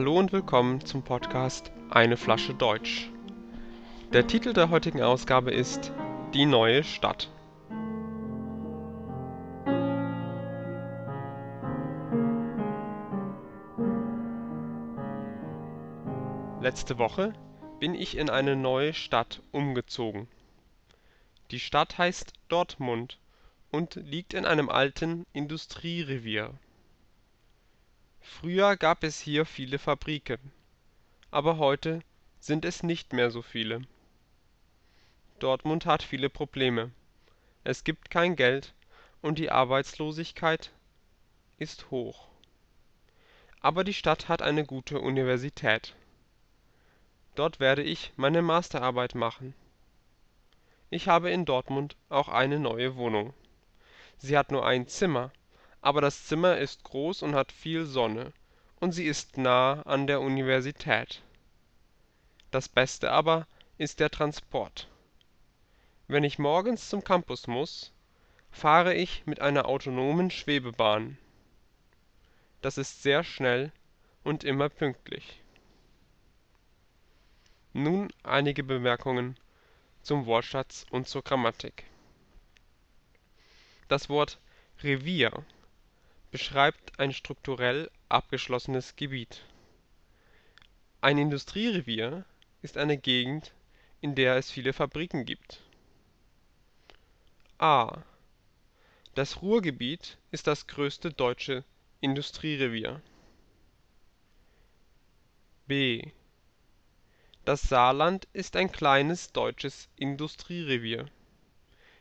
Hallo und willkommen zum Podcast Eine Flasche Deutsch. Der Titel der heutigen Ausgabe ist Die neue Stadt. Letzte Woche bin ich in eine neue Stadt umgezogen. Die Stadt heißt Dortmund und liegt in einem alten Industrierevier. Früher gab es hier viele Fabriken, aber heute sind es nicht mehr so viele. Dortmund hat viele Probleme. Es gibt kein Geld und die Arbeitslosigkeit ist hoch. Aber die Stadt hat eine gute Universität. Dort werde ich meine Masterarbeit machen. Ich habe in Dortmund auch eine neue Wohnung. Sie hat nur ein Zimmer, aber das Zimmer ist groß und hat viel Sonne, und sie ist nah an der Universität. Das Beste aber ist der Transport. Wenn ich morgens zum Campus muss, fahre ich mit einer autonomen Schwebebahn. Das ist sehr schnell und immer pünktlich. Nun einige Bemerkungen zum Wortschatz und zur Grammatik. Das Wort Revier beschreibt ein strukturell abgeschlossenes Gebiet. Ein Industrierevier ist eine Gegend, in der es viele Fabriken gibt. A: Das Ruhrgebiet ist das größte deutsche Industrierevier. B: Das Saarland ist ein kleines deutsches Industrierevier.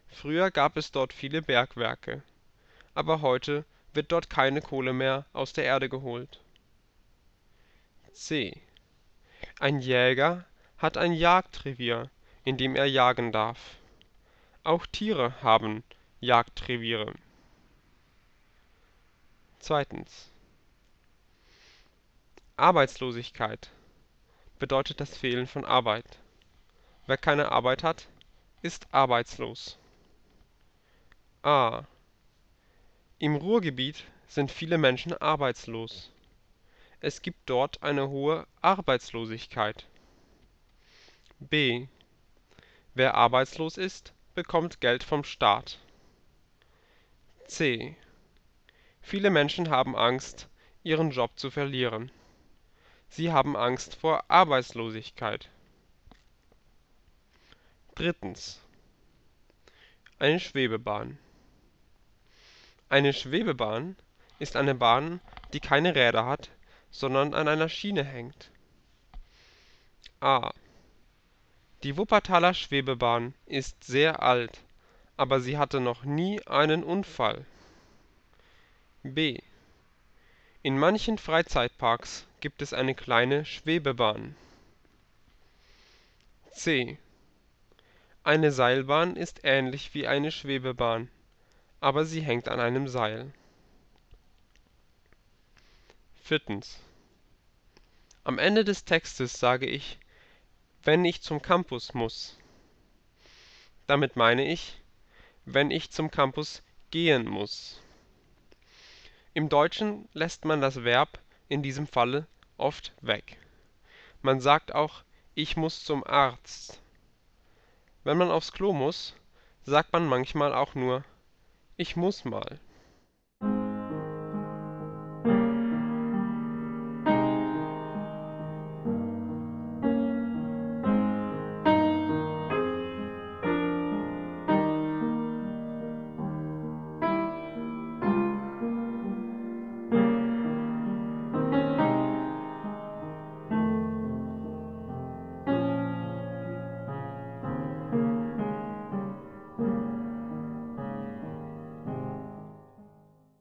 Früher gab es dort viele Bergwerke, aber heute wird dort keine Kohle mehr aus der Erde geholt. C: Ein Jäger hat ein Jagdrevier, in dem er jagen darf. Auch Tiere haben Jagdreviere. Zweitens Arbeitslosigkeit bedeutet das Fehlen von Arbeit. Wer keine Arbeit hat, ist arbeitslos. A: Im Ruhrgebiet sind viele Menschen arbeitslos. Es gibt dort eine hohe Arbeitslosigkeit. B: Wer arbeitslos ist, bekommt Geld vom Staat. C: Viele Menschen haben Angst, ihren Job zu verlieren. Sie haben Angst vor Arbeitslosigkeit. Drittens Eine Schwebebahn Eine Schwebebahn ist eine Bahn, die keine Räder hat, sondern an einer Schiene hängt. A: Die Wuppertaler Schwebebahn ist sehr alt, aber sie hatte noch nie einen Unfall. B: In manchen Freizeitparks gibt es eine kleine Schwebebahn. C: Eine Seilbahn ist ähnlich wie eine Schwebebahn, aber sie hängt an einem Seil. Viertens Am Ende des Textes sage ich wenn ich zum Campus muss. Damit meine ich, wenn ich zum Campus gehen muss. Im Deutschen lässt man das Verb in diesem Falle oft weg. Man sagt auch ich muss zum Arzt. Wenn man aufs Klo muss, sagt man manchmal auch nur ich muss mal